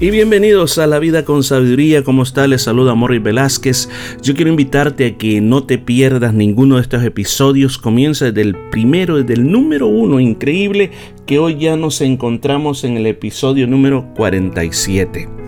Y bienvenidos a La Vida con Sabiduría. ¿Cómo está? Les saluda Morris Velázquez. Yo quiero invitarte a que no te pierdas ninguno de estos episodios. Comienza desde el primero, desde el número uno. Increíble que hoy ya nos encontramos en el episodio número 47.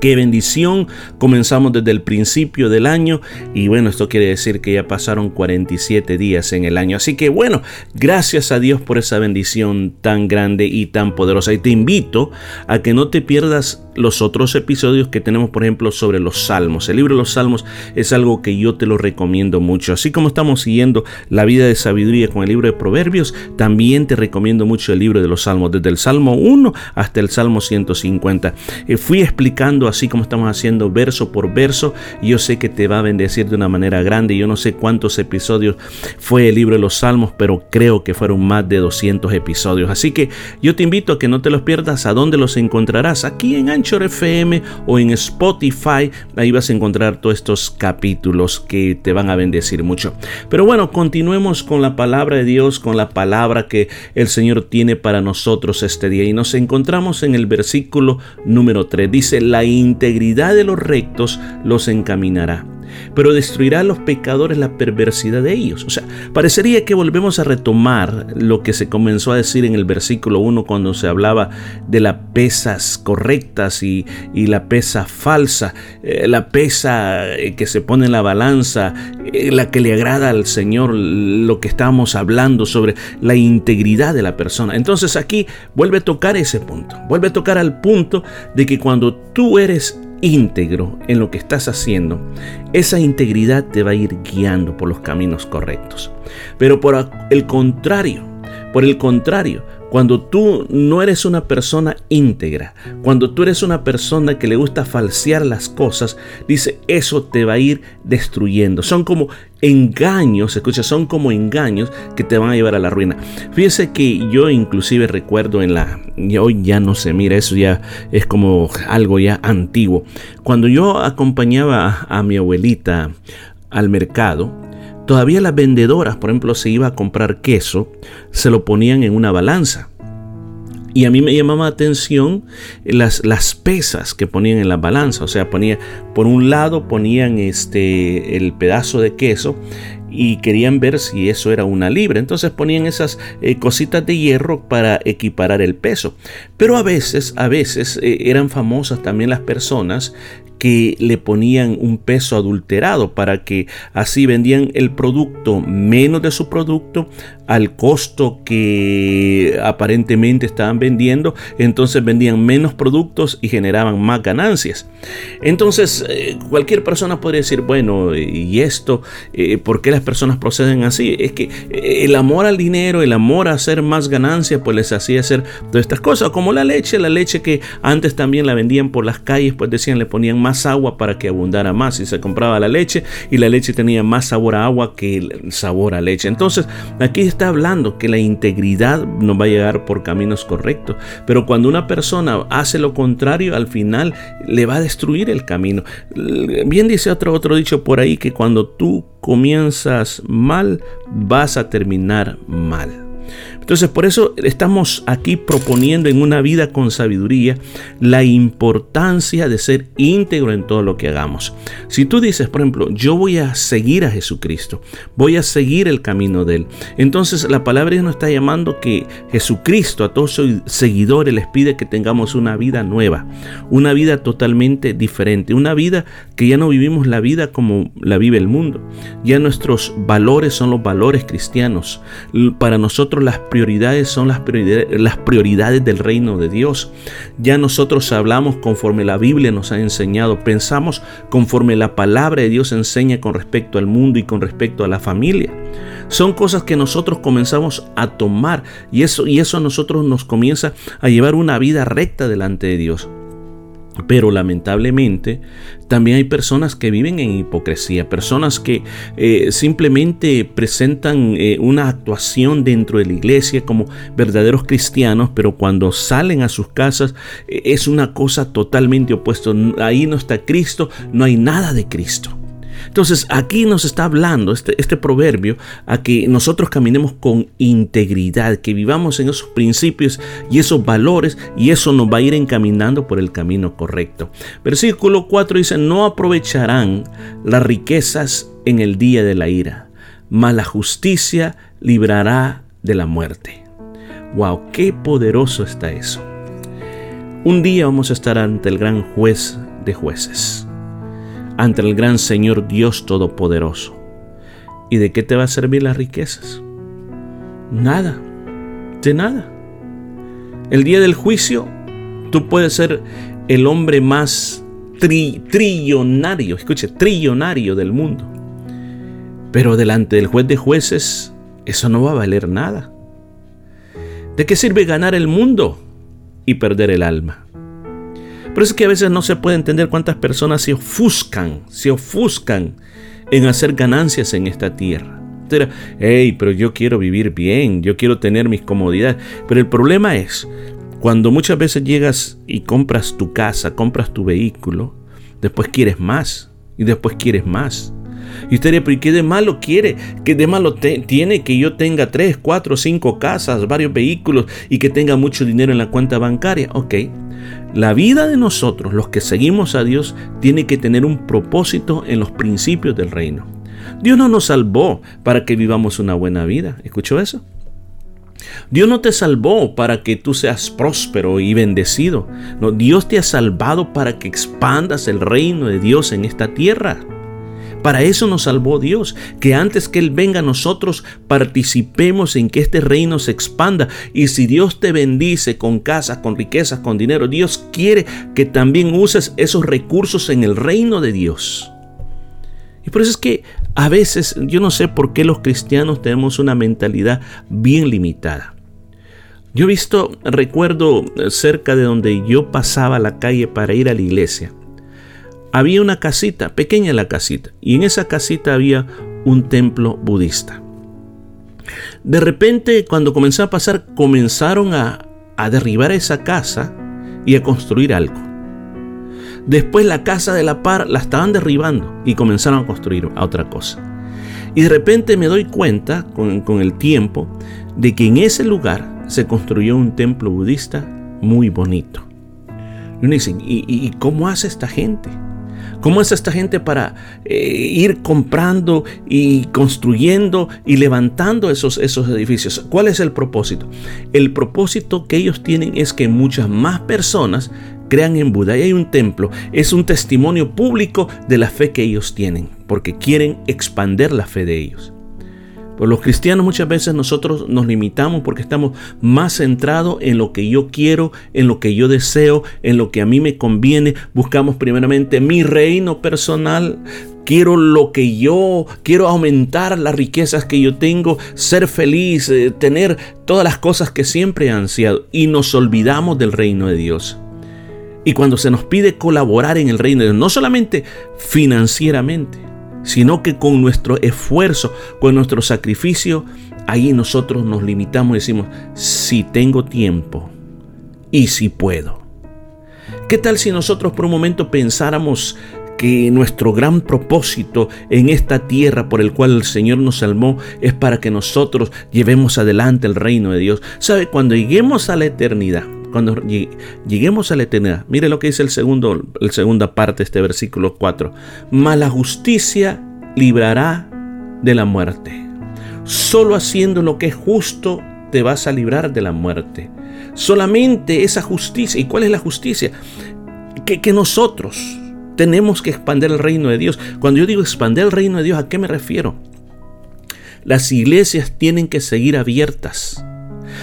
Qué bendición. Comenzamos desde el principio del año y bueno, esto quiere decir que ya pasaron 47 días en el año. Así que bueno, gracias a Dios por esa bendición tan grande y tan poderosa. Y te invito a que no te pierdas los otros episodios que tenemos, por ejemplo, sobre los salmos. El libro de los salmos es algo que yo te lo recomiendo mucho. Así como estamos siguiendo la vida de sabiduría con el libro de Proverbios, también te recomiendo mucho el libro de los salmos, desde el Salmo 1 hasta el Salmo 150. Eh, fui explicando así como estamos haciendo verso por verso. Yo sé que te va a bendecir de una manera grande. Yo no sé cuántos episodios fue el libro de los salmos, pero creo que fueron más de 200 episodios. Así que yo te invito a que no te los pierdas. ¿A dónde los encontrarás? Aquí en Ancho FM o en Spotify. Ahí vas a encontrar todos estos capítulos que te van a bendecir mucho. Pero bueno, continuemos con la palabra de Dios, con la palabra que el Señor tiene para nosotros este día. Y nos encontramos en el versículo número 3. Dice, la integridad de los rectos los encaminará pero destruirá a los pecadores la perversidad de ellos. O sea, parecería que volvemos a retomar lo que se comenzó a decir en el versículo 1 cuando se hablaba de las pesas correctas y, la pesa falsa, eh, la pesa eh, que se pone en la balanza, eh, la que le agrada al Señor, lo que estamos hablando sobre la integridad de la persona. Entonces aquí vuelve a tocar ese punto, vuelve a tocar al punto de que cuando tú eres íntegro en lo que estás haciendo, esa integridad te va a ir guiando por los caminos correctos. Pero por el contrario, por el contrario, cuando tú no eres una persona íntegra, cuando tú eres una persona que le gusta falsear las cosas, dice, eso te va a ir destruyendo. Son como engaños, escucha, son como engaños que te van a llevar a la ruina. Fíjese que yo inclusive recuerdo en la, hoy ya no se mira, eso ya es como algo ya antiguo. Cuando yo acompañaba a mi abuelita al mercado, Todavía las vendedoras, por ejemplo, si iba a comprar queso, se lo ponían en una balanza. Y a mí me llamaba la atención las, las pesas que ponían en la balanza. O sea, ponía, por un lado ponían este, el pedazo de queso y querían ver si eso era una libra. Entonces ponían esas eh, cositas de hierro para equiparar el peso. Pero a veces, a veces eh, eran famosas también las personas que le ponían un peso adulterado para que así vendían el producto menos de su producto al costo que aparentemente estaban vendiendo, entonces vendían menos productos y generaban más ganancias. Entonces eh, cualquier persona podría decir, bueno, ¿y esto? Eh, ¿Por qué las personas proceden así? Es que eh, el amor al dinero, el amor a hacer más ganancias, pues les hacía hacer todas estas cosas, como la leche, la leche que antes también la vendían por las calles, pues decían, le ponían más agua para que abundara más y se compraba la leche y la leche tenía más sabor a agua que el sabor a leche. Entonces aquí está hablando que la integridad no va a llegar por caminos correctos. Pero cuando una persona hace lo contrario, al final le va a destruir el camino. Bien dice otro, otro dicho por ahí que cuando tú comienzas mal, vas a terminar mal. Entonces por eso estamos aquí proponiendo en una vida con sabiduría la importancia de ser íntegro en todo lo que hagamos. Si tú dices, por ejemplo, yo voy a seguir a Jesucristo, voy a seguir el camino de Él, entonces la palabra nos está llamando que Jesucristo a todos sus seguidores les pide que tengamos una vida nueva, una vida totalmente diferente, una vida que ya no vivimos la vida como la vive el mundo, ya nuestros valores son los valores cristianos, para nosotros las prioridades son las prioridades, las prioridades del reino de Dios. Ya nosotros hablamos conforme la Biblia nos ha enseñado, pensamos conforme la palabra de Dios enseña con respecto al mundo y con respecto a la familia. Son cosas que nosotros comenzamos a tomar y eso, y eso a nosotros nos comienza a llevar una vida recta delante de Dios. Pero lamentablemente también hay personas que viven en hipocresía, personas que eh, simplemente presentan eh, una actuación dentro de la iglesia como verdaderos cristianos, pero cuando salen a sus casas eh, es una cosa totalmente opuesta. Ahí no está Cristo, no hay nada de Cristo. Entonces aquí nos está hablando este, este proverbio a que nosotros caminemos con integridad, que vivamos en esos principios y esos valores y eso nos va a ir encaminando por el camino correcto. Versículo 4 dice, no aprovecharán las riquezas en el día de la ira, mas la justicia librará de la muerte. Wow, qué poderoso está eso. Un día vamos a estar ante el gran juez de jueces ante el gran Señor Dios Todopoderoso. ¿Y de qué te va a servir las riquezas? Nada, de nada. El día del juicio, tú puedes ser el hombre más trillonario, escuche, trillonario del mundo. Pero delante del juez de jueces, eso no va a valer nada. ¿De qué sirve ganar el mundo y perder el alma? Por eso es que a veces no se puede entender cuántas personas se ofuscan, se ofuscan en hacer ganancias en esta tierra. Hey, pero yo quiero vivir bien, yo quiero tener mis comodidades. Pero el problema es, cuando muchas veces llegas y compras tu casa, compras tu vehículo, después quieres más y después quieres más. Y usted dice, pero qué de malo quiere? ¿Qué de malo tiene que yo tenga tres, cuatro, cinco casas, varios vehículos y que tenga mucho dinero en la cuenta bancaria? Ok, la vida de nosotros, los que seguimos a Dios, tiene que tener un propósito en los principios del reino. Dios no nos salvó para que vivamos una buena vida. ¿Escuchó eso? Dios no te salvó para que tú seas próspero y bendecido. No, Dios te ha salvado para que expandas el reino de Dios en esta tierra. Para eso nos salvó Dios, que antes que Él venga nosotros participemos en que este reino se expanda. Y si Dios te bendice con casas, con riquezas, con dinero, Dios quiere que también uses esos recursos en el reino de Dios. Y por eso es que a veces yo no sé por qué los cristianos tenemos una mentalidad bien limitada. Yo he visto, recuerdo cerca de donde yo pasaba la calle para ir a la iglesia, había una casita, pequeña la casita, y en esa casita había un templo budista. De repente, cuando comenzó a pasar, comenzaron a, a derribar esa casa y a construir algo. Después la casa de la par la estaban derribando y comenzaron a construir a otra cosa. Y de repente me doy cuenta con, con el tiempo de que en ese lugar se construyó un templo budista muy bonito. Y uno dice, ¿y, y cómo hace esta gente? ¿Cómo es esta gente para eh, ir comprando y construyendo y levantando esos, esos edificios? ¿Cuál es el propósito? El propósito que ellos tienen es que muchas más personas crean en Buda. Y hay un templo, es un testimonio público de la fe que ellos tienen, porque quieren expander la fe de ellos. Por los cristianos muchas veces nosotros nos limitamos porque estamos más centrados en lo que yo quiero, en lo que yo deseo, en lo que a mí me conviene. Buscamos primeramente mi reino personal, quiero lo que yo, quiero aumentar las riquezas que yo tengo, ser feliz, eh, tener todas las cosas que siempre he ansiado y nos olvidamos del reino de Dios. Y cuando se nos pide colaborar en el reino de Dios, no solamente financieramente, sino que con nuestro esfuerzo, con nuestro sacrificio, ahí nosotros nos limitamos y decimos, si tengo tiempo y si puedo. ¿Qué tal si nosotros por un momento pensáramos que nuestro gran propósito en esta tierra por el cual el Señor nos salvó es para que nosotros llevemos adelante el reino de Dios? ¿Sabe? Cuando lleguemos a la eternidad, cuando lleguemos a la eternidad, mire lo que dice el segundo, la segunda parte este versículo 4. Mas la justicia librará de la muerte. Solo haciendo lo que es justo te vas a librar de la muerte. Solamente esa justicia. ¿Y cuál es la justicia? Que, que nosotros tenemos que expandir el reino de Dios. Cuando yo digo expandir el reino de Dios, ¿a qué me refiero? Las iglesias tienen que seguir abiertas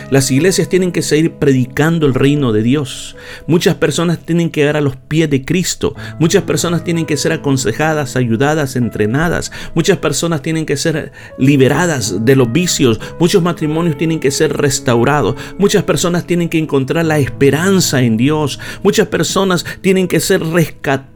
Las iglesias tienen que seguir predicando el reino de Dios. Muchas personas tienen que llegar a los pies de Cristo. Muchas personas tienen que ser aconsejadas, ayudadas, entrenadas. Muchas personas tienen que ser liberadas de los vicios. Muchos matrimonios tienen que ser restaurados. Muchas personas tienen que encontrar la esperanza en Dios. Muchas personas tienen que ser rescatadas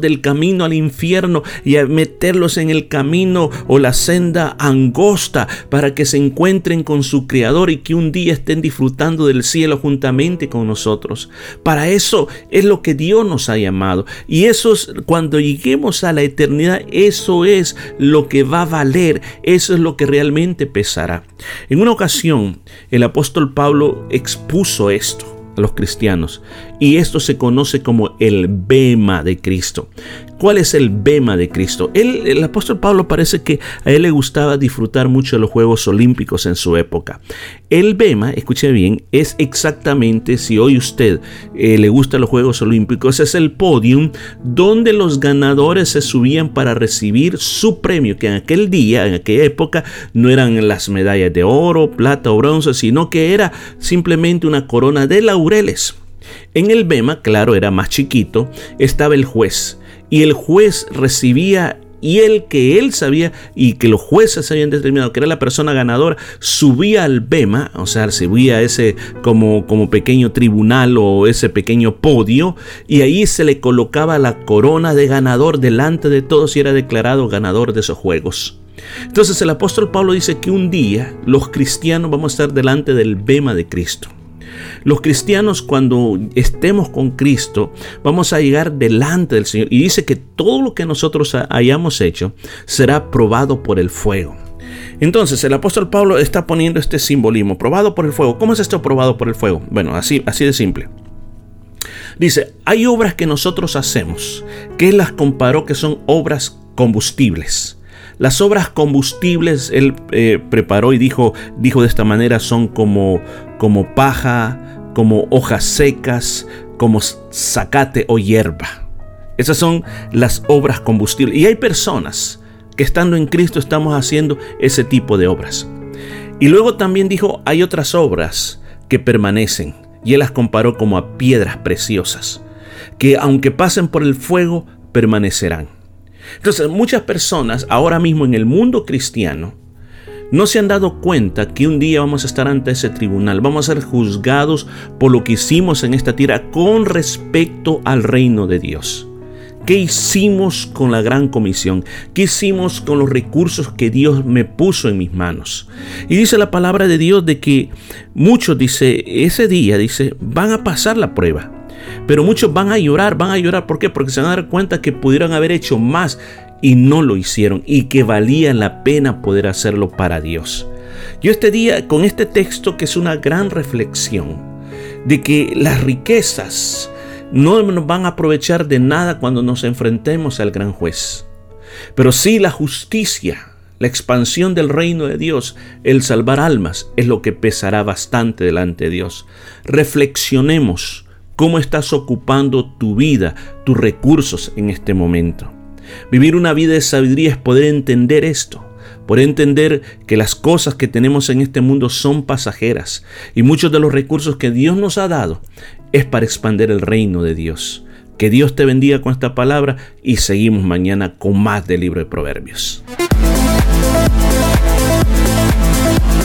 del camino al infierno y a meterlos en el camino o la senda angosta para que se encuentren con su Creador y que un día estén disfrutando del cielo juntamente con nosotros. Para eso es lo que Dios nos ha llamado. Y eso es cuando lleguemos a la eternidad, eso es lo que va a valer, eso es lo que realmente pesará. En una ocasión, el apóstol Pablo expuso esto los cristianos. Y esto se conoce como el bema de Cristo. ¿Cuál es el bema de Cristo? el apóstol Pablo parece que a él le gustaba disfrutar mucho de los Juegos Olímpicos en su época. El bema, escuche bien, es exactamente, si hoy usted eh, le gusta los Juegos Olímpicos, es el podium donde los ganadores se subían para recibir su premio, que en aquel día, en aquella época, no eran las medallas de oro, plata o bronce, sino que era simplemente una corona de laureles. En el bema, claro, era más chiquito, estaba el juez y el juez recibía y el que él sabía y que los jueces habían determinado que era la persona ganadora, subía al bema, o sea, subía a ese como, como pequeño tribunal o ese pequeño podio, y ahí se le colocaba la corona de ganador delante de todos y era declarado ganador de esos juegos. Entonces el apóstol Pablo dice que un día los cristianos vamos a estar delante del bema de Cristo. Los cristianos cuando estemos con Cristo vamos a llegar delante del Señor y dice que todo lo que nosotros hayamos hecho será probado por el fuego. Entonces el apóstol Pablo está poniendo este simbolismo, probado por el fuego. ¿Cómo es esto probado por el fuego? Bueno, así, así de simple. Dice, hay obras que nosotros hacemos, que él las comparó que son obras combustibles. Las obras combustibles él eh, preparó y dijo, dijo de esta manera son como, como paja, como hojas secas, como zacate o hierba. Esas son las obras combustibles. Y hay personas que estando en Cristo estamos haciendo ese tipo de obras. Y luego también dijo, hay otras obras que permanecen. Y él las comparó como a piedras preciosas, que aunque pasen por el fuego, permanecerán. Entonces, muchas personas ahora mismo en el mundo cristiano no se han dado cuenta que un día vamos a estar ante ese tribunal, vamos a ser juzgados por lo que hicimos en esta tierra con respecto al reino de Dios. ¿Qué hicimos con la gran comisión? ¿Qué hicimos con los recursos que Dios me puso en mis manos? Y dice la palabra de Dios de que muchos, dice, ese día, dice, van a pasar la prueba. Pero muchos van a llorar, van a llorar. ¿Por qué? Porque se van a dar cuenta que pudieron haber hecho más y no lo hicieron y que valía la pena poder hacerlo para Dios. Yo este día, con este texto que es una gran reflexión, de que las riquezas no nos van a aprovechar de nada cuando nos enfrentemos al gran juez. Pero sí la justicia, la expansión del reino de Dios, el salvar almas, es lo que pesará bastante delante de Dios. Reflexionemos cómo estás ocupando tu vida, tus recursos en este momento. Vivir una vida de sabiduría es poder entender esto, poder entender que las cosas que tenemos en este mundo son pasajeras y muchos de los recursos que Dios nos ha dado es para expandir el reino de Dios. Que Dios te bendiga con esta palabra y seguimos mañana con más del libro de Proverbios.